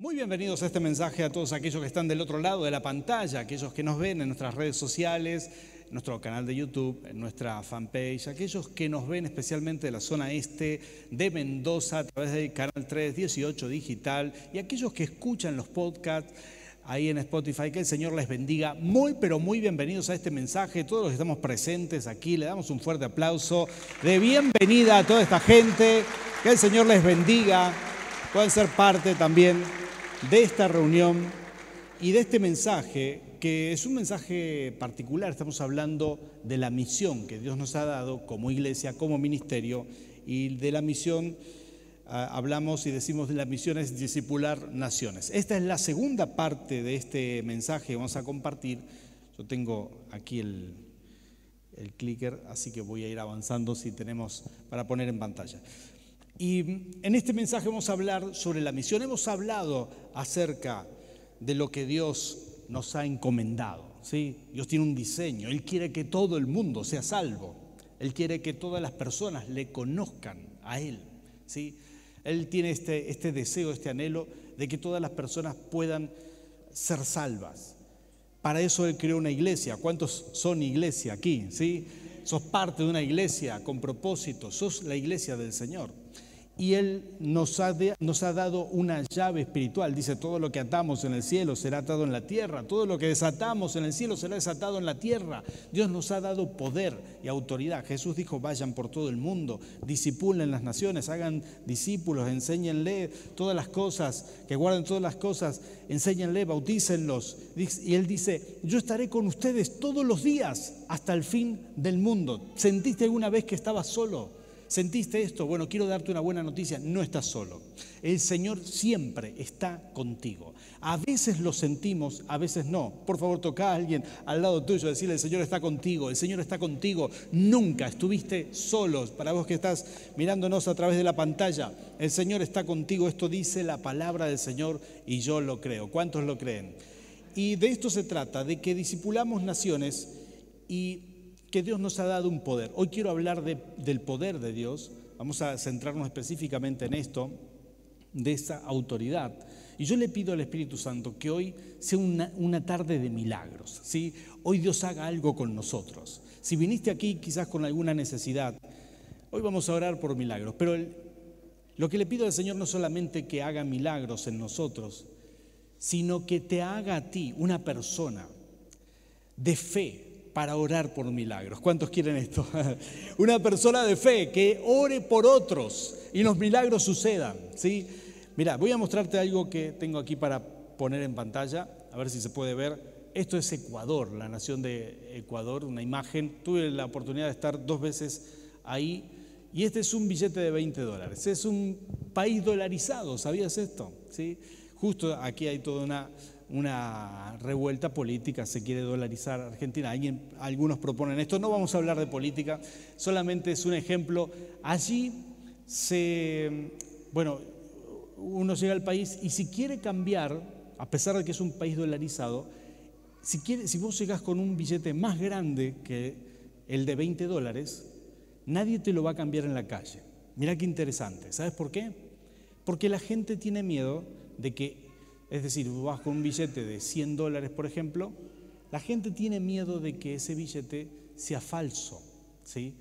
Muy bienvenidos a este mensaje a todos aquellos que están del otro lado de la pantalla, aquellos que nos ven en nuestras redes sociales, nuestro canal de YouTube, nuestra fanpage, aquellos que nos ven especialmente de la zona este de Mendoza a través del canal 318 digital y aquellos que escuchan los podcasts ahí en Spotify. Que el Señor les bendiga. Muy, pero muy bienvenidos a este mensaje. Todos los que estamos presentes aquí, le damos un fuerte aplauso de bienvenida a toda esta gente. Que el Señor les bendiga. Pueden ser parte también de esta reunión y de este mensaje, que es un mensaje particular. Estamos hablando de la misión que Dios nos ha dado como iglesia, como ministerio, y de la misión ah, hablamos y decimos de la misión es discipular naciones. Esta es la segunda parte de este mensaje que vamos a compartir. Yo tengo aquí el, el clicker, así que voy a ir avanzando si tenemos para poner en pantalla. Y en este mensaje vamos a hablar sobre la misión. Hemos hablado acerca de lo que Dios nos ha encomendado. Dios tiene un diseño. Él quiere que todo el mundo sea salvo. Él quiere que todas las personas le conozcan a Él. Él tiene este, este deseo, este anhelo de que todas las personas puedan ser salvas. Para eso Él creó una iglesia. ¿Cuántos son iglesia aquí? ¿Sí? Sos parte de una iglesia con propósito. Sos la iglesia del Señor y Él nos ha, dado una llave espiritual. Dice, todo lo que atamos en el cielo será atado en la tierra, todo lo que desatamos en el cielo será desatado en la tierra. Dios nos ha dado poder y autoridad. Jesús dijo, vayan por todo el mundo, disipulen las naciones, hagan discípulos, enséñenle todas las cosas, que guarden todas las cosas, enséñenle, bautícenlos. Y Él dice, yo estaré con ustedes todos los días hasta el fin del mundo. ¿Sentiste alguna vez que estabas solo? ¿Sentiste esto? Bueno, quiero darte una buena noticia, no estás solo. El Señor siempre está contigo. A veces lo sentimos, a veces no. Por favor, toca a alguien al lado tuyo, decirle, el Señor está contigo, el Señor está contigo. Nunca estuviste solos. Para vos que estás mirándonos a través de la pantalla, el Señor está contigo. Esto dice la palabra del Señor y yo lo creo. ¿Cuántos lo creen? Y de esto se trata, de que disipulamos naciones y que Dios nos ha dado un poder. Hoy quiero hablar del poder de Dios, vamos a centrarnos específicamente en esto, de esa autoridad. Y yo le pido al Espíritu Santo que hoy sea una, tarde de milagros, ¿sí? Hoy Dios haga algo con nosotros. Si viniste aquí quizás con alguna necesidad, hoy vamos a orar por milagros, pero lo que le pido al Señor no solamente que haga milagros en nosotros, sino que te haga a ti una persona de fe, para orar por milagros. ¿Cuántos quieren esto? Una persona de fe que ore por otros y los milagros sucedan. ¿sí? Mira, voy a mostrarte algo que tengo aquí para poner en pantalla, a ver si se puede ver. Esto es Ecuador, la nación de Ecuador, una imagen. Tuve la oportunidad de estar dos veces ahí y este es un billete de 20 dólares. Es un país dolarizado, ¿sabías esto? ¿Sí? Justo aquí hay toda una una revuelta política, se quiere dolarizar Argentina. Alguien, algunos proponen esto, no vamos a hablar de política, solamente es un ejemplo. Allí se, bueno, uno llega al país y si quiere cambiar, a pesar de que es un país dolarizado, si, si vos llegas con un billete más grande que el de 20 dólares, nadie te lo va a cambiar en la calle. Mira qué interesante. ¿Sabes por qué? Porque la gente tiene miedo de que es decir, vas con un billete de 100 dólares, por ejemplo, la gente tiene miedo de que ese billete sea falso, ¿sí?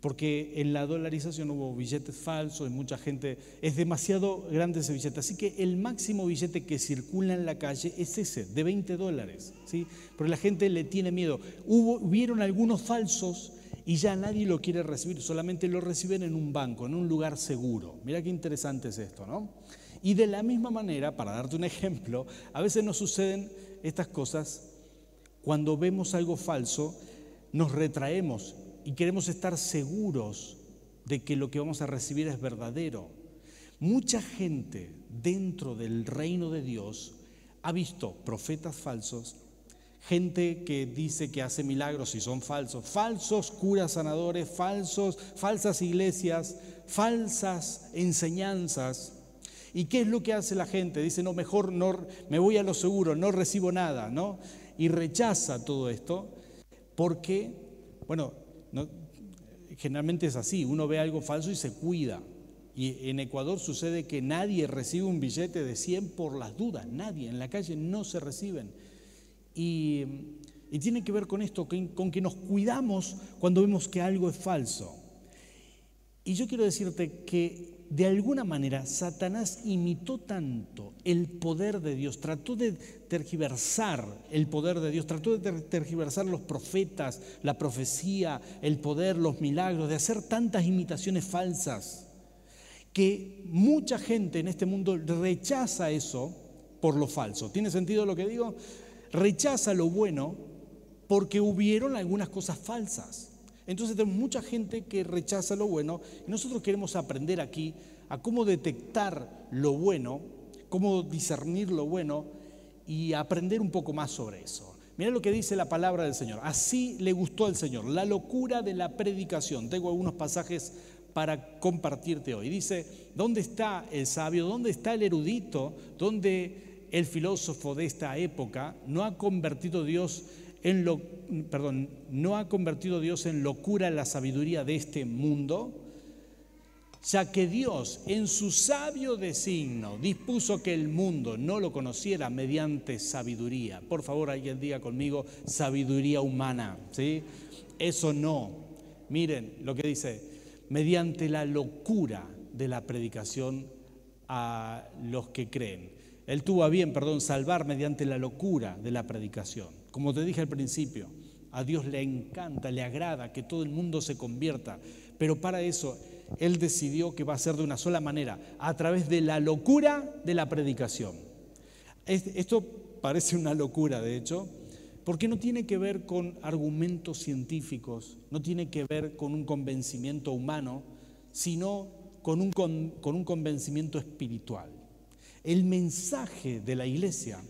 Porque en la dolarización hubo billetes falsos y mucha gente, es demasiado grande ese billete. Así que el máximo billete que circula en la calle es ese, de 20 dólares, ¿sí? Porque la gente le tiene miedo. Hubo, hubieron algunos falsos y ya nadie lo quiere recibir, solamente lo reciben en un banco, en un lugar seguro. Mira qué interesante es esto, ¿no? Y de la misma manera, para darte un ejemplo, a veces nos suceden estas cosas cuando vemos algo falso, nos retraemos y queremos estar seguros de que lo que vamos a recibir es verdadero. Mucha gente dentro del reino de Dios ha visto profetas falsos, gente que dice que hace milagros y son falsos, falsos curas sanadores, falsos, falsas iglesias, falsas enseñanzas ¿Y qué es lo que hace la gente? Dice, no, mejor no, me voy a lo seguro, no recibo nada, ¿no? Y rechaza todo esto porque, bueno, generalmente es así, uno ve algo falso y se cuida. Y en Ecuador sucede que nadie recibe un billete de 100 por las dudas, nadie, en la calle no se reciben. Y, tiene que ver con esto, con que nos cuidamos cuando vemos que algo es falso. Y yo quiero decirte que de alguna manera Satanás imitó tanto el poder de Dios, trató de tergiversar el poder de Dios, trató de tergiversar los profetas, la profecía, el poder, los milagros, de hacer tantas imitaciones falsas, que mucha gente en este mundo rechaza eso por lo falso. ¿Tiene sentido lo que digo? Rechaza lo bueno porque hubieron algunas cosas falsas. Entonces tenemos mucha gente que rechaza lo bueno y nosotros queremos aprender aquí a cómo detectar lo bueno, cómo discernir lo bueno y aprender un poco más sobre eso. Mira lo que dice la palabra del Señor. Así le gustó al Señor, la locura de la predicación. Tengo algunos pasajes para compartirte hoy. Dice, ¿dónde está el sabio? ¿Dónde está el erudito? ¿Dónde el filósofo de esta época no ha convertido Dios en lo, perdón, no ha convertido Dios en locura la sabiduría de este mundo, ya que Dios en su sabio designio dispuso que el mundo no lo conociera mediante sabiduría. Por favor, alguien diga conmigo sabiduría humana, ¿sí? Eso no. Miren lo que dice, mediante la locura de la predicación a los que creen. Él tuvo a bien, perdón, salvar mediante la locura de la predicación. Como te dije al principio, a Dios le encanta, le agrada que todo el mundo se convierta, pero para eso Él decidió que va a ser de una sola manera, a través de la locura de la predicación. Esto parece una locura, de hecho, porque no tiene que ver con argumentos científicos, no tiene que ver con un convencimiento humano, sino con un, con un convencimiento espiritual. El mensaje de la iglesia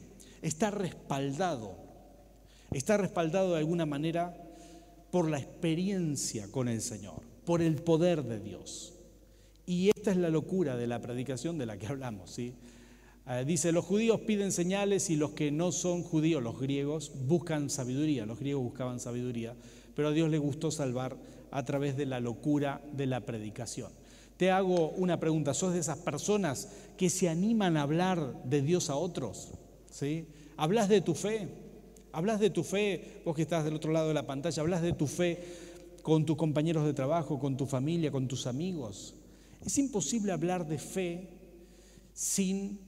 está respaldado Está respaldado de alguna manera por la experiencia con el Señor, por el poder de Dios. Y esta es la locura de la predicación de la que hablamos. ¿sí? Eh, dice, los judíos piden señales y los que no son judíos, los griegos, buscan sabiduría. Los griegos buscaban sabiduría, pero a Dios le gustó salvar a través de la locura de la predicación. Te hago una pregunta, ¿sos de esas personas que se animan a hablar de Dios a otros? ¿Sí? ¿Hablas de tu fe? Hablas de tu fe, vos que estás del otro lado de la pantalla, hablas de tu fe con tus compañeros de trabajo, con tu familia, con tus amigos. Es imposible hablar de fe sin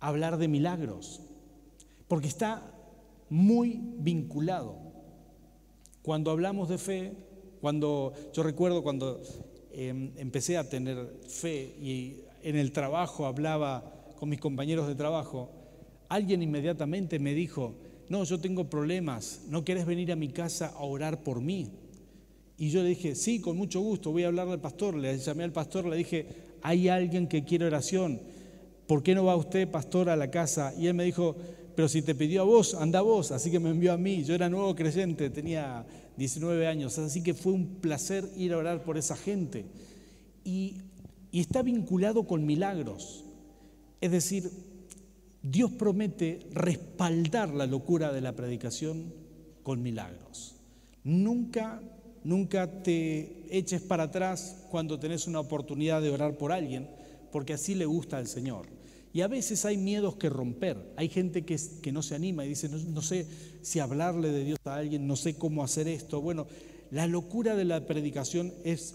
hablar de milagros, porque está muy vinculado. Cuando hablamos de fe, cuando yo recuerdo cuando em, empecé a tener fe y en el trabajo hablaba con mis compañeros de trabajo, alguien inmediatamente me dijo, no, yo tengo problemas, ¿no querés venir a mi casa a orar por mí? Y yo le dije, sí, con mucho gusto, voy a hablarle al pastor. Le llamé al pastor, le dije, hay alguien que quiere oración, ¿por qué no va usted, pastor, a la casa? Y él me dijo, pero si te pidió a vos, anda vos, así que me envió a mí. Yo era nuevo creyente, tenía 19 años, así que fue un placer ir a orar por esa gente. Y, y está vinculado con milagros. Es decir, Dios promete respaldar la locura de la predicación con milagros. Nunca, nunca te eches para atrás cuando tenés una oportunidad de orar por alguien, porque así le gusta al Señor. Y a veces hay miedos que romper. Hay gente que, no se anima y dice, no, no, sé si hablarle de Dios a alguien, no sé cómo hacer esto. Bueno, la locura de la predicación es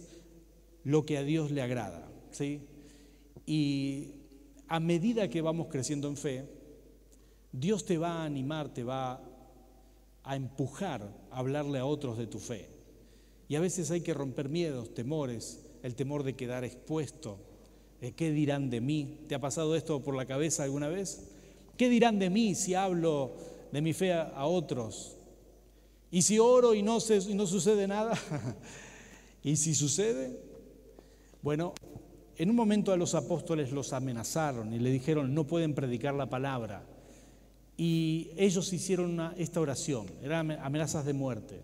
lo que a Dios le agrada. ¿sí? Y a medida que vamos creciendo en fe, Dios te va a animar, te va a empujar a hablarle a otros de tu fe. Y a veces hay que romper miedos, temores, el temor de quedar expuesto. ¿Qué dirán de mí? ¿Te ha pasado esto por la cabeza alguna vez? ¿Qué dirán de mí si hablo de mi fe a, otros? ¿Y si oro y no, y no sucede nada? ¿Y si sucede? Bueno, en un momento a los apóstoles los amenazaron y le dijeron, no pueden predicar la palabra. Y ellos hicieron esta oración, eran amenazas de muerte.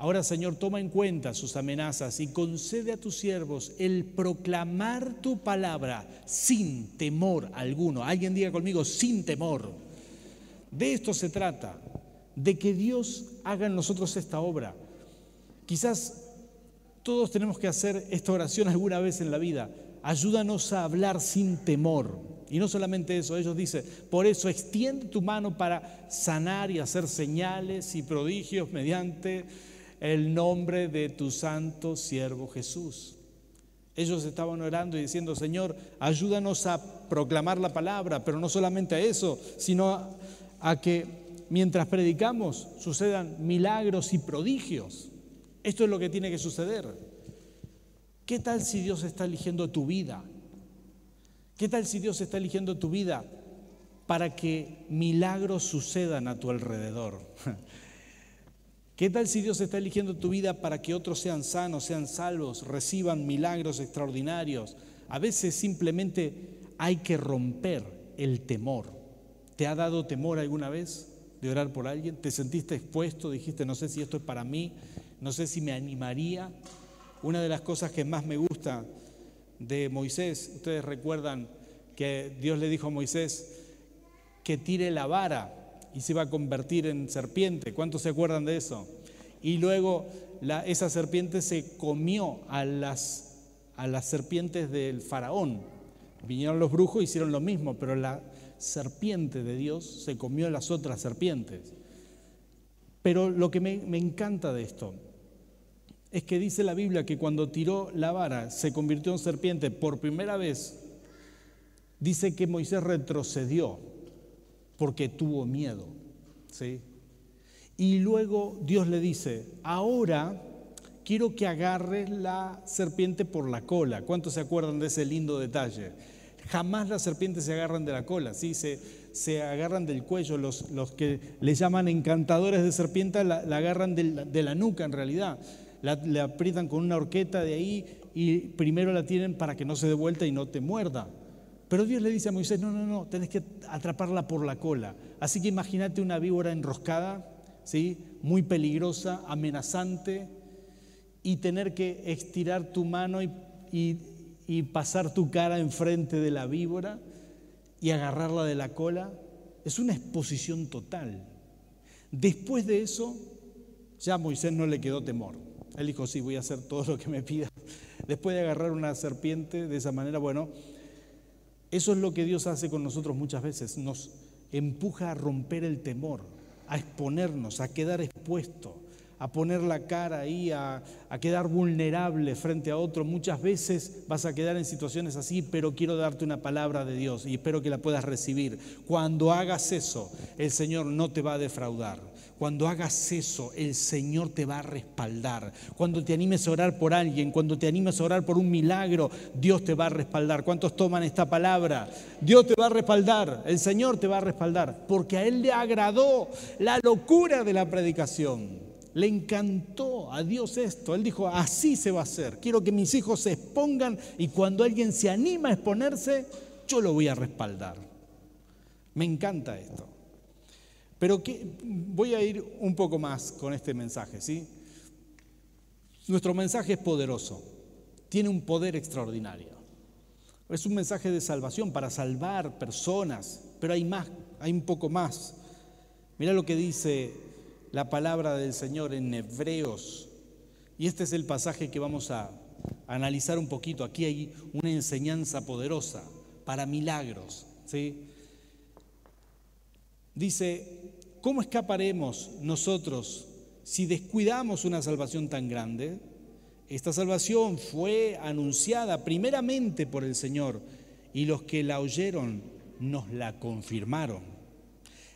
Ahora, Señor, toma en cuenta sus amenazas y concede a tus siervos el proclamar tu palabra sin temor alguno. Alguien diga conmigo, sin temor. De esto se trata, de que Dios haga en nosotros esta obra. Quizás todos tenemos que hacer esta oración alguna vez en la vida, ayúdanos a hablar sin temor. Y no solamente eso, ellos dicen, por eso extiende tu mano para sanar y hacer señales y prodigios mediante el nombre de tu santo siervo Jesús. Ellos estaban orando y diciendo, Señor, ayúdanos a proclamar la palabra, pero no solamente a eso, sino a, que mientras predicamos sucedan milagros y prodigios. Esto es lo que tiene que suceder. ¿Qué tal si Dios está eligiendo tu vida? ¿Qué tal si Dios está eligiendo tu vida para que milagros sucedan a tu alrededor? ¿Qué tal si Dios está eligiendo tu vida para que otros sean sanos, sean salvos, reciban milagros extraordinarios? A veces simplemente hay que romper el temor. ¿Te ha dado temor alguna vez de orar por alguien? ¿Te sentiste expuesto? Dijiste, no sé si esto es para mí, no sé si me animaría. Una de las cosas que más me gusta de Moisés. Ustedes recuerdan que Dios le dijo a Moisés que tire la vara y se iba a convertir en serpiente. ¿Cuántos se acuerdan de eso? Y luego esa serpiente se comió a las, a las serpientes del faraón. Vinieron los brujos, hicieron lo mismo, pero la serpiente de Dios se comió a las otras serpientes. Pero lo que me, me encanta de esto es que dice la Biblia que cuando tiró la vara se convirtió en serpiente por primera vez, dice que Moisés retrocedió porque tuvo miedo. ¿sí? Y luego Dios le dice, ahora quiero que agarres la serpiente por la cola. ¿Cuántos se acuerdan de ese lindo detalle? Jamás las serpientes se agarran de la cola, ¿sí? se, se agarran del cuello. Los, los, que le llaman encantadores de serpiente la, agarran de la nuca en realidad la, le aprietan con una horqueta de ahí y primero la tienen para que no se dé vuelta y no te muerda. Pero Dios le dice a Moisés, no, no, no, tenés que atraparla por la cola. Así que imagínate una víbora enroscada, ¿sí? muy peligrosa, amenazante, y tener que estirar tu mano y, y pasar tu cara enfrente de la víbora y agarrarla de la cola. Es una exposición total. Después de eso, ya a Moisés no le quedó temor. Él dijo, sí, voy a hacer todo lo que me pida. Después de agarrar una serpiente de esa manera, bueno, eso es lo que Dios hace con nosotros muchas veces. Nos empuja a romper el temor, a exponernos, a quedar expuesto, a poner la cara ahí, a, a, quedar vulnerable frente a otro. Muchas veces vas a quedar en situaciones así, pero quiero darte una palabra de Dios y espero que la puedas recibir. Cuando hagas eso, el Señor no te va a defraudar. Cuando hagas eso, el Señor te va a respaldar. Cuando te animes a orar por alguien, cuando te animes a orar por un milagro, Dios te va a respaldar. ¿Cuántos toman esta palabra? Dios te va a respaldar, el Señor te va a respaldar, porque a Él le agradó la locura de la predicación. Le encantó a Dios esto. Él dijo, así se va a hacer. Quiero que mis hijos se expongan y cuando alguien se anima a exponerse, yo lo voy a respaldar. Me encanta esto. Pero voy a ir un poco más con este mensaje, ¿sí? Nuestro mensaje es poderoso, tiene un poder extraordinario. Es un mensaje de salvación para salvar personas, pero hay más, hay un poco más. Mira lo que dice la palabra del Señor en Hebreos. Y este es el pasaje que vamos a analizar un poquito. Aquí hay una enseñanza poderosa para milagros, ¿sí? Dice, ¿cómo escaparemos nosotros si descuidamos una salvación tan grande? Esta salvación fue anunciada primeramente por el Señor y los que la oyeron nos la confirmaron.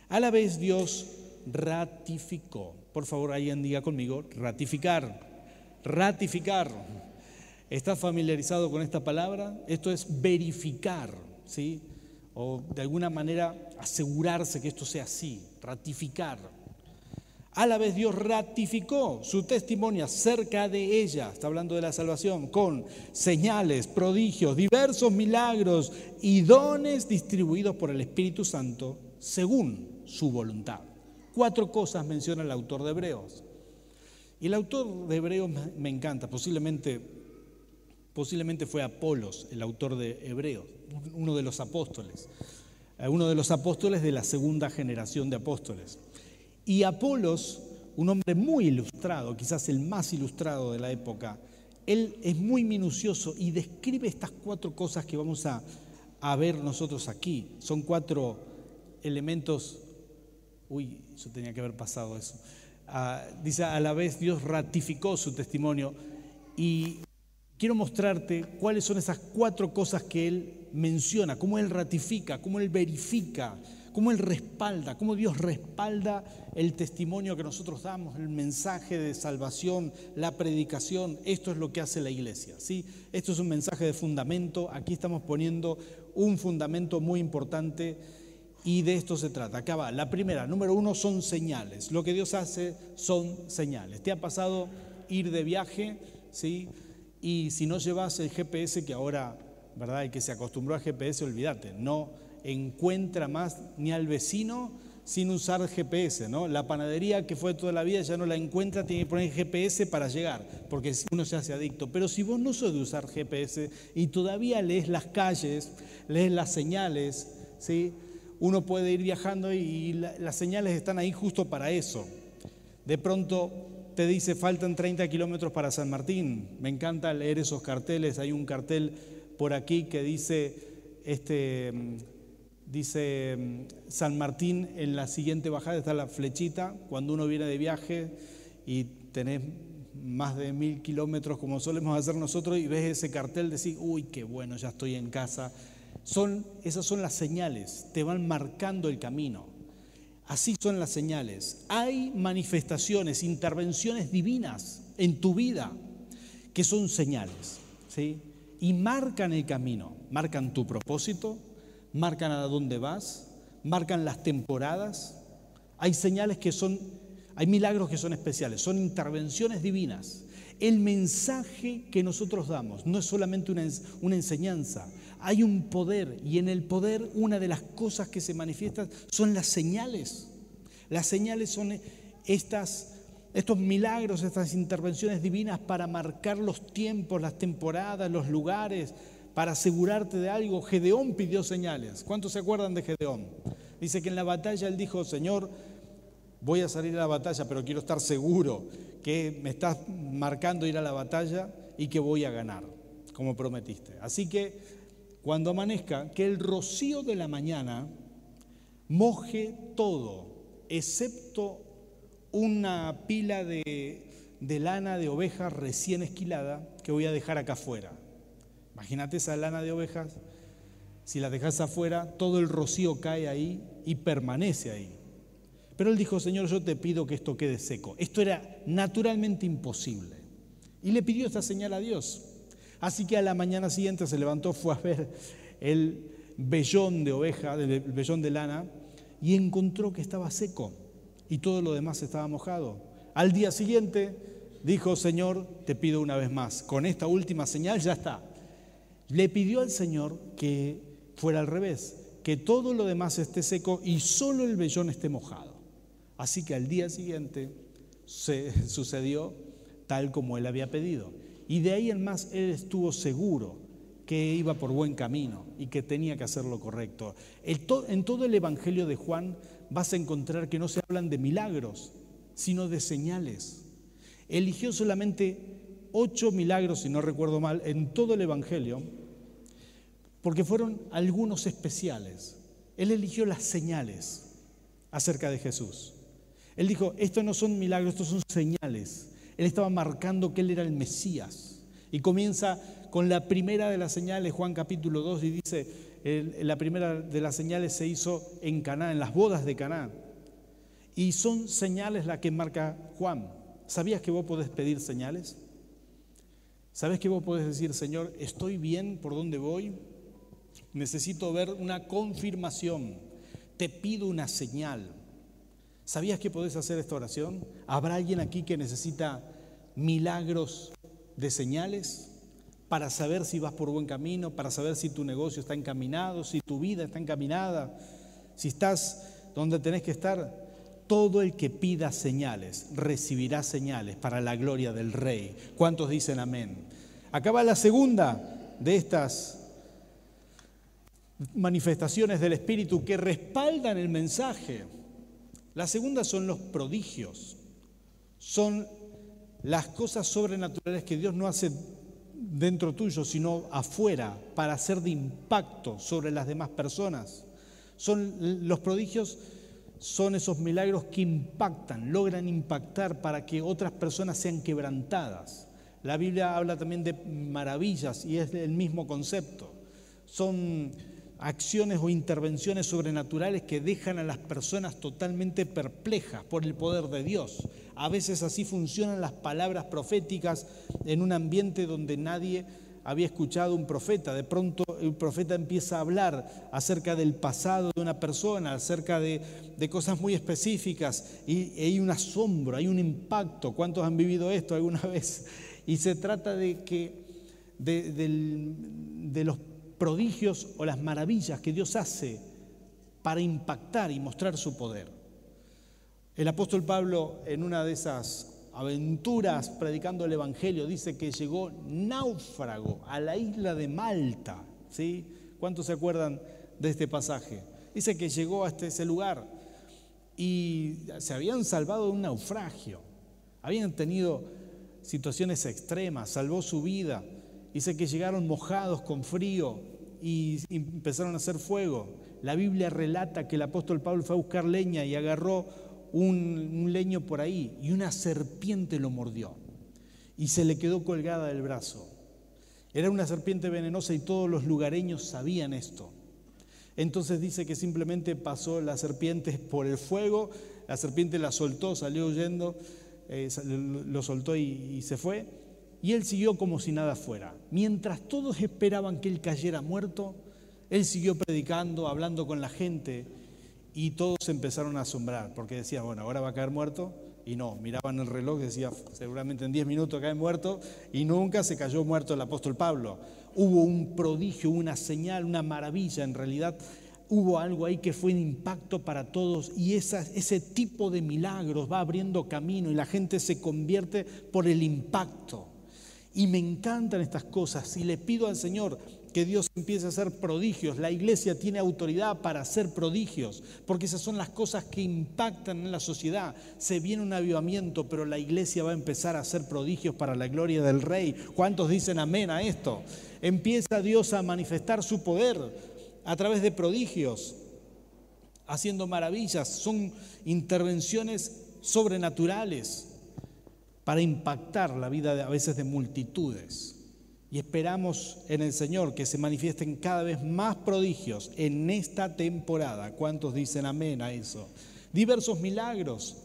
A la vez Dios ratificó. Por favor, alguien diga conmigo, ratificar, ratificar. ¿Estás familiarizado con esta palabra? Esto es verificar, ¿sí? O de alguna manera asegurarse que esto sea así, ratificar. A la vez Dios ratificó su testimonio acerca de ella, está hablando de la salvación, con señales, prodigios, diversos milagros y dones distribuidos por el Espíritu Santo según su voluntad. Cuatro cosas menciona el autor de Hebreos. Y el autor de Hebreos me encanta, posiblemente, posiblemente fue Apolos, el autor de Hebreos uno de los apóstoles, eh, uno de los apóstoles de la segunda generación de apóstoles. Y Apolos, un hombre muy ilustrado, quizás el más ilustrado de la época, él es muy minucioso y describe estas cuatro cosas que vamos a, a ver nosotros aquí. Son cuatro elementos. Uy, yo tenía que haber pasado eso. Ah, dice, a la vez Dios ratificó su testimonio y quiero mostrarte cuáles son esas cuatro cosas que Él menciona, cómo Él ratifica, cómo Él verifica, cómo Él respalda, cómo Dios respalda el testimonio que nosotros damos, el mensaje de salvación, la predicación. Esto es lo que hace la iglesia. ¿sí? Esto es un mensaje de fundamento. Aquí estamos poniendo un fundamento muy importante y de esto se trata. Acá va. La primera, número uno, son señales. Lo que Dios hace son señales. ¿Te ha pasado ir de viaje? ¿Sí? Y si no llevas el GPS, que ahora, ¿verdad? El que se acostumbró al GPS, olvídate, no encuentra más ni al vecino sin usar GPS, ¿no? La panadería que fue toda la vida ya no la encuentra, tiene que poner GPS para llegar, porque uno se hace adicto. Pero si vos no sos de usar GPS y todavía lees las calles, lees las señales, ¿sí? uno puede ir viajando y las señales están ahí justo para eso. De pronto te dice faltan 30 kilómetros para San Martín. Me encanta leer esos carteles. Hay un cartel por aquí que dice, este, dice San Martín, en la siguiente bajada está la flechita. Cuando uno viene de viaje y tenés más de mil kilómetros como solemos hacer nosotros y ves ese cartel, decís, uy, qué bueno, ya estoy en casa son, esas son las señales, te van marcando el camino. Así son las señales. Hay manifestaciones, intervenciones divinas en tu vida que son señales, ¿sí? Y marcan el camino, marcan tu propósito, marcan a dónde vas, marcan las temporadas. Hay señales que son, hay milagros que son especiales, son intervenciones divinas. El mensaje que nosotros damos no es solamente una, una enseñanza, hay un poder y en el poder una de las cosas que se manifiestan son las señales. Las señales son estas, estos milagros, estas intervenciones divinas para marcar los tiempos, las temporadas, los lugares, para asegurarte de algo. Gedeón pidió señales. ¿Cuántos se acuerdan de Gedeón? Dice que en la batalla él dijo, Señor, voy a salir a la batalla, pero quiero estar seguro que me estás marcando ir a la batalla y que voy a ganar, como prometiste. Así que cuando amanezca, que el rocío de la mañana moje todo, excepto una pila de, lana de ovejas recién esquilada que voy a dejar acá afuera. Imagínate esa lana de ovejas, si la dejas afuera, todo el rocío cae ahí y permanece ahí. Pero él dijo, Señor, yo te pido que esto quede seco. Esto era naturalmente imposible. Y le pidió esta señal a Dios. Así que a la mañana siguiente se levantó, fue a ver el vellón de oveja, el vellón de lana, y encontró que estaba seco y todo lo demás estaba mojado. Al día siguiente dijo, Señor, te pido una vez más, con esta última señal ya está. Le pidió al Señor que fuera al revés, que todo lo demás esté seco y solo el vellón esté mojado. Así que al día siguiente sucedió tal como él había pedido. Y de ahí en más él estuvo seguro que iba por buen camino y que tenía que hacer lo correcto. En todo el Evangelio de Juan vas a encontrar que no se hablan de milagros, sino de señales. Eligió solamente ocho milagros, si no recuerdo mal, en todo el Evangelio, porque fueron algunos especiales. Él eligió las señales acerca de Jesús. Él dijo, estos no son milagros, estos son señales él estaba marcando que él era el Mesías. Y comienza con la primera de las señales, Juan capítulo 2, y dice, la primera de las señales se hizo en Caná, en las bodas de Caná. Y son señales las que marca Juan. ¿Sabías que vos podés pedir señales? ¿Sabes que vos podés decir, Señor, estoy bien por donde voy? Necesito ver una confirmación. Te pido una señal. ¿Sabías que podés hacer esta oración? ¿Habrá alguien aquí que necesita milagros de señales para saber si vas por buen camino, para saber si tu negocio está encaminado, si tu vida está encaminada, si estás donde tenés que estar? Todo el que pida señales recibirá señales para la gloria del Rey. ¿Cuántos dicen amén? Acaba la segunda de estas manifestaciones del Espíritu que respaldan el mensaje. La segunda son los prodigios. Son las cosas sobrenaturales que Dios no hace dentro tuyo, sino afuera, para hacer de impacto sobre las demás personas. Son los prodigios son esos milagros que impactan, logran impactar para que otras personas sean quebrantadas. La Biblia habla también de maravillas y es el mismo concepto. Son acciones o intervenciones sobrenaturales que dejan a las personas totalmente perplejas por el poder de Dios. A veces así funcionan las palabras proféticas en un ambiente donde nadie había escuchado un profeta. De pronto el profeta empieza a hablar acerca del pasado de una persona, acerca de, cosas muy específicas y, hay un asombro, hay un impacto. ¿Cuántos han vivido esto alguna vez? Y se trata de que de, de los prodigios o las maravillas que Dios hace para impactar y mostrar su poder. El apóstol Pablo en una de esas aventuras predicando el Evangelio, dice que llegó náufrago a la isla de Malta. ¿sí? ¿Cuántos se acuerdan de este pasaje? Dice que llegó hasta ese lugar y se habían salvado de un naufragio. Habían tenido situaciones extremas, salvó su vida. Dice que llegaron mojados con frío y empezaron a hacer fuego. La Biblia relata que el apóstol Pablo fue a buscar leña y agarró un, leño por ahí y una serpiente lo mordió y se le quedó colgada del brazo. Era una serpiente venenosa y todos los lugareños sabían esto. Entonces dice que simplemente pasó la serpiente por el fuego, la serpiente la soltó, salió huyendo, eh, lo soltó y, y se fue, y él siguió como si nada fuera. Mientras todos esperaban que él cayera muerto, él siguió predicando, hablando con la gente y todos se empezaron a asombrar, porque decían, bueno, ahora va a caer muerto. Y no, miraban el reloj decía, seguramente en 10 minutos cae muerto. Y nunca se cayó muerto el apóstol Pablo. Hubo un prodigio, una señal, una maravilla. En realidad hubo algo ahí que fue de impacto para todos. Y ese tipo de milagros va abriendo camino y la gente se convierte por el impacto. Y me encantan estas cosas. Y le pido al Señor que Dios empiece a hacer prodigios. La iglesia tiene autoridad para hacer prodigios, porque esas son las cosas que impactan en la sociedad. Se viene un avivamiento, pero la iglesia va a empezar a hacer prodigios para la gloria del Rey. ¿Cuántos dicen amén a esto? Empieza Dios a manifestar su poder a través de prodigios, haciendo maravillas. Son intervenciones sobrenaturales para impactar la vida a veces de multitudes. Y esperamos en el Señor que se manifiesten cada vez más prodigios en esta temporada. ¿Cuántos dicen amén a eso? Diversos milagros.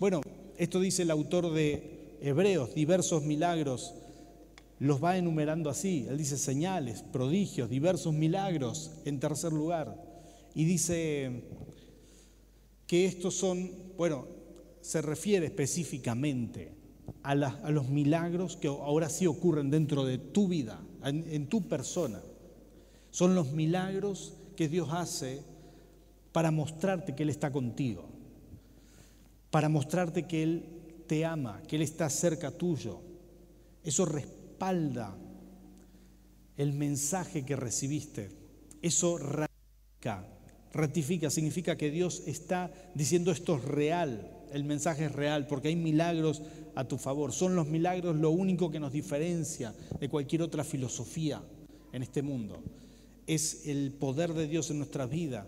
Bueno, esto dice el autor de Hebreos, diversos milagros. Los va enumerando así. Él dice señales, prodigios, diversos milagros en tercer lugar. Y dice que estos son, bueno, se refiere específicamente a, los milagros que ahora sí ocurren dentro de tu vida, en, tu persona. Son los milagros que Dios hace para mostrarte que Él está contigo, para mostrarte que Él te ama, que Él está cerca tuyo. Eso respalda el mensaje que recibiste. Eso ratifica, significa que Dios está diciendo esto es real, el mensaje es real, porque hay milagros a tu favor. Son los milagros lo único que nos diferencia de cualquier otra filosofía en este mundo. Es el poder de Dios en nuestra vida.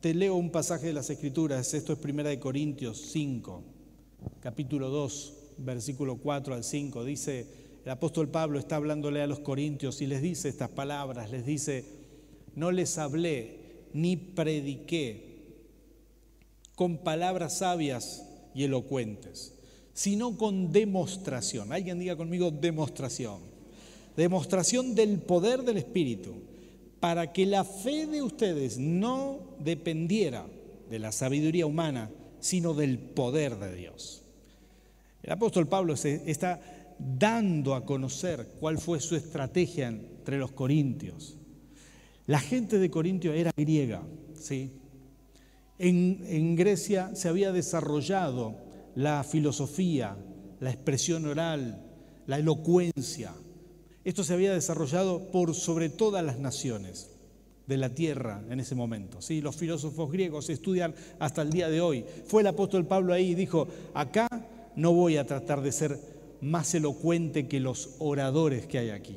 te leo un pasaje de las Escrituras, esto es Primera de Corintios 5, capítulo 2, versículo 4 al 5. Dice, el apóstol Pablo está hablándole a los corintios y les dice estas palabras, les dice, no les hablé ni prediqué con palabras sabias y elocuentes, sino con demostración. Alguien diga conmigo demostración. Demostración del poder del Espíritu, para que la fe de ustedes no dependiera de la sabiduría humana, sino del poder de Dios. El apóstol Pablo se está dando a conocer cuál fue su estrategia entre los corintios. La gente de Corintio era griega, ¿sí? En, Grecia se había desarrollado la filosofía, la expresión oral, la elocuencia. Esto se había desarrollado por sobre todas las naciones de la tierra en ese momento. ¿sí? Los filósofos griegos estudian hasta el día de hoy. Fue el apóstol Pablo ahí y dijo, acá no voy a tratar de ser más elocuente que los oradores que hay aquí.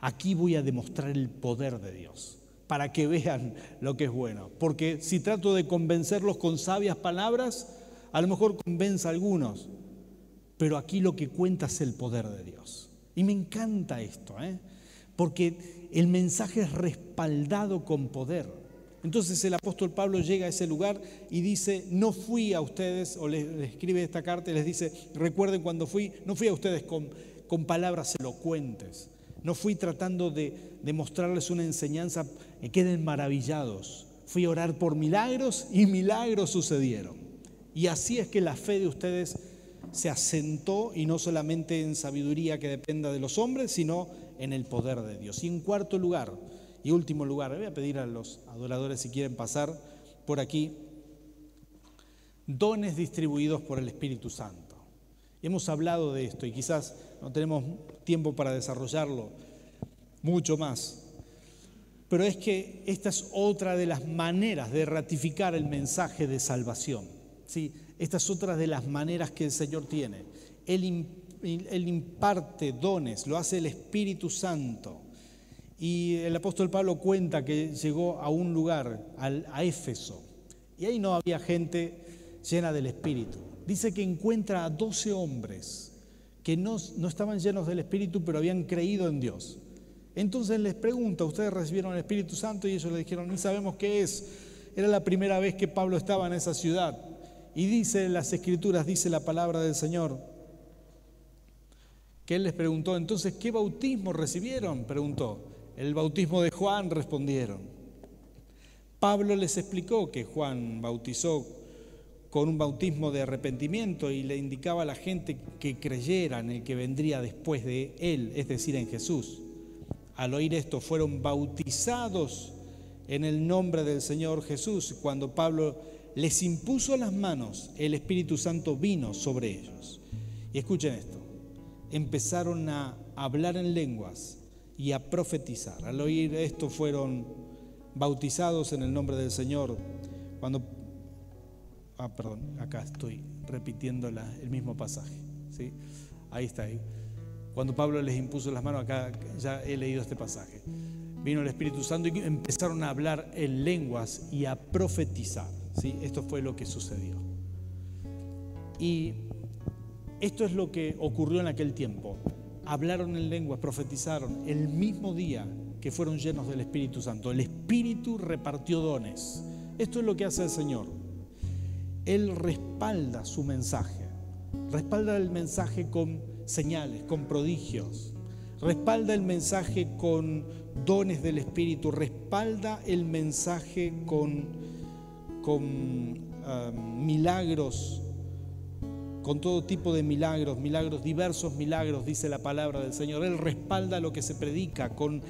Aquí voy a demostrar el poder de Dios para que vean lo que es bueno. Porque si trato de convencerlos con sabias palabras, a lo mejor convence a algunos, pero aquí lo que cuenta es el poder de Dios. Y me encanta esto, ¿eh? porque el mensaje es respaldado con poder. Entonces el apóstol Pablo llega a ese lugar y dice, no fui a ustedes, o les, escribe esta carta y les dice, recuerden cuando fui, no fui a ustedes con palabras elocuentes, no fui tratando de, mostrarles una enseñanza que queden maravillados, fui a orar por milagros y milagros sucedieron. Y así es que la fe de ustedes se asentó y no solamente en sabiduría que dependa de los hombres, sino en el poder de Dios. Y en cuarto lugar, y último lugar, voy a pedir a los adoradores si quieren pasar por aquí, dones distribuidos por el Espíritu Santo. Hemos hablado de esto y quizás no tenemos tiempo para desarrollarlo mucho más, pero es que esta es otra de las maneras de ratificar el mensaje de salvación. ¿sí? Esta es otra de las maneras que el Señor tiene. Él, él imparte dones, lo hace el Espíritu Santo. Y el apóstol Pablo cuenta que llegó a un lugar, a Éfeso, y ahí no había gente llena del Espíritu. Dice que encuentra a doce hombres que no, no estaban llenos del Espíritu, pero habían creído en Dios. Entonces les pregunta, ¿ustedes recibieron el Espíritu Santo? Y ellos le dijeron, ni sabemos qué es. Era la primera vez que Pablo estaba en esa ciudad. Y dice en las escrituras, dice la palabra del Señor, que él les preguntó, entonces, ¿qué bautismo recibieron? Preguntó. El bautismo de Juan respondieron. Pablo les explicó que Juan bautizó con un bautismo de arrepentimiento y le indicaba a la gente que creyera en el que vendría después de él, es decir, en Jesús. Al oír esto fueron bautizados en el nombre del Señor Jesús. Cuando Pablo les impuso las manos, el Espíritu Santo vino sobre ellos. Y escuchen esto, empezaron a hablar en lenguas y a profetizar. Al oír esto fueron bautizados en el nombre del Señor. Cuando, ah, perdón, acá estoy repitiendo el mismo pasaje. ¿sí? Ahí está. Ahí. Cuando Pablo les impuso las manos, acá ya he leído este pasaje. Vino el Espíritu Santo y empezaron a hablar en lenguas y a profetizar. ¿sí? Esto fue lo que sucedió. Y esto es lo que ocurrió en aquel tiempo hablaron en lenguas, profetizaron el mismo día que fueron llenos del Espíritu Santo. El Espíritu repartió dones. Esto es lo que hace el Señor. Él respalda su mensaje. Respalda el mensaje con señales, con prodigios. Respalda el mensaje con dones del Espíritu. Respalda el mensaje con, con ah, milagros con todo tipo de milagros, milagros, diversos milagros, dice la palabra del Señor. Él respalda lo que se predica con,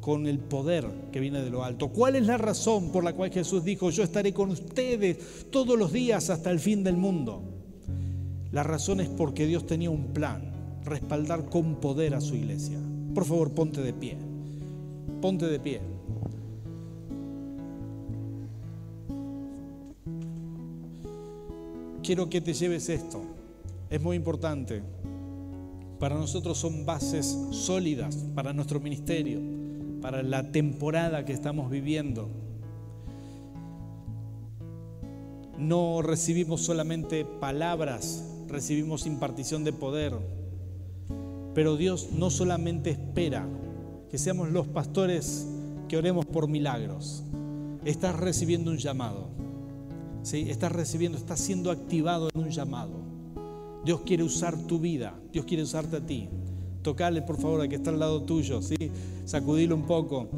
con el poder que viene de lo alto. ¿Cuál es la razón por la cual Jesús dijo, yo estaré con ustedes todos los días hasta el fin del mundo? La razón es porque Dios tenía un plan, respaldar con poder a su iglesia. Por favor, ponte de pie. Ponte de pie. quiero que te lleves esto. Es muy importante. Para nosotros son bases sólidas para nuestro ministerio, para la temporada que estamos viviendo. No recibimos solamente palabras, recibimos impartición de poder. Pero Dios no solamente espera que seamos los pastores que oremos por milagros. Estás recibiendo un llamado. ¿sí? Estás recibiendo, estás siendo activado en un llamado. Dios quiere usar tu vida, Dios quiere usarte a ti. Tocale, por favor, a que está al lado tuyo, ¿sí? Sacudilo un poco.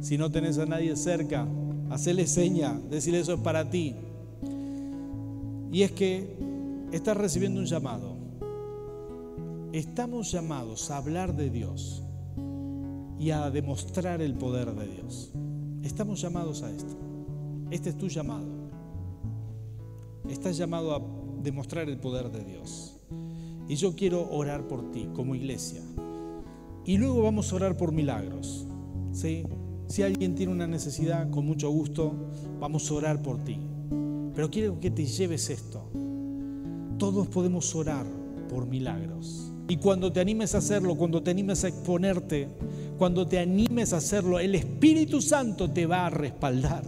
Si no tenés a nadie cerca, hacele seña, decirle eso es para ti. Y es que estás recibiendo un llamado. Estamos llamados a hablar de Dios y a demostrar el poder de Dios. Estamos llamados a esto. Este es tu llamado. Estás llamado a demostrar el poder de Dios. Y yo quiero orar por ti como iglesia. Y luego vamos a orar por milagros. ¿sí? Si alguien tiene una necesidad, con mucho gusto, vamos a orar por ti. Pero quiero que te lleves esto. Todos podemos orar por milagros. Y cuando te animes a hacerlo, cuando te animes a exponerte, cuando te animes a hacerlo, el Espíritu Santo te va a respaldar,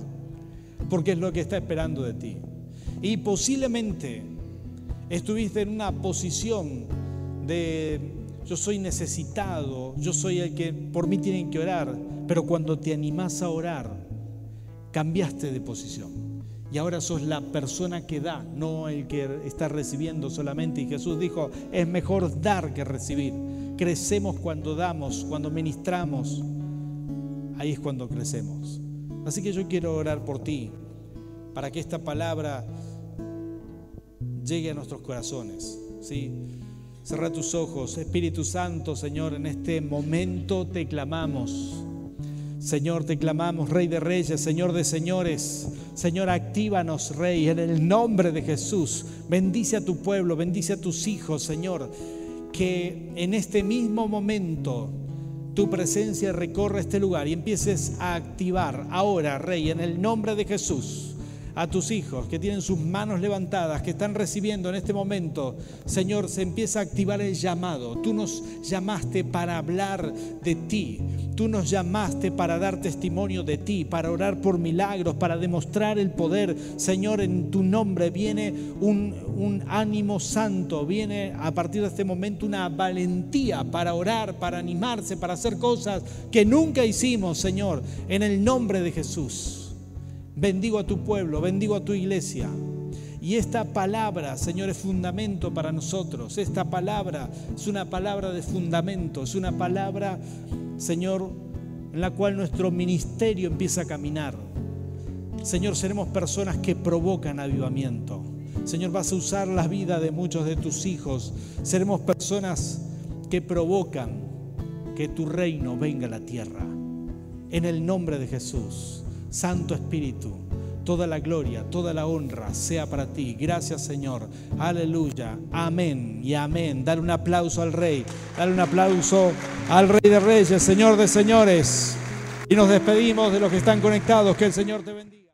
porque es lo que está esperando de ti. Y posiblemente estuviste en una posición de yo soy necesitado, yo soy el que por mí tienen que orar, pero cuando te animás a orar, cambiaste de posición y ahora sos la persona que da, no el que está recibiendo solamente. Y Jesús dijo, es mejor dar que recibir. Crecemos cuando damos, cuando ministramos. Ahí es cuando crecemos. Así que yo quiero orar por ti, para que esta palabra llegue a nuestros corazones. ¿sí? Cerra tus ojos, Espíritu Santo, Señor, en este momento te clamamos. Señor, te clamamos, Rey de Reyes, Señor de Señores. Señor, actívanos, Rey, en el nombre de Jesús. Bendice a tu pueblo, bendice a tus hijos, Señor. Que en este mismo momento tu presencia recorra este lugar y empieces a activar ahora, Rey, en el nombre de Jesús a tus hijos que tienen sus manos levantadas, que están recibiendo en este momento, Señor, se empieza a activar el llamado. Tú nos llamaste para hablar de ti. Tú nos llamaste para dar testimonio de ti, para orar por milagros, para demostrar el poder. Señor, en tu nombre viene un, un ánimo santo, viene a partir de este momento una valentía para orar, para animarse, para hacer cosas que nunca hicimos, Señor, en el nombre de Jesús. Bendigo a tu pueblo, bendigo a tu iglesia. Y esta palabra, Señor, es fundamento para nosotros. Esta palabra es una palabra de fundamento, es una palabra, Señor, en la cual nuestro ministerio empieza a caminar. Señor, seremos personas que provocan avivamiento. Señor, vas a usar la vida de muchos de tus hijos. Seremos personas que provocan que tu reino venga a la tierra. En el nombre de Jesús. Santo Espíritu, toda la gloria, toda la honra sea para ti. Gracias Señor. Aleluya. Amén y amén. Dale un aplauso al Rey. Dale un aplauso al Rey de Reyes, Señor de Señores. Y nos despedimos de los que están conectados. Que el Señor te bendiga.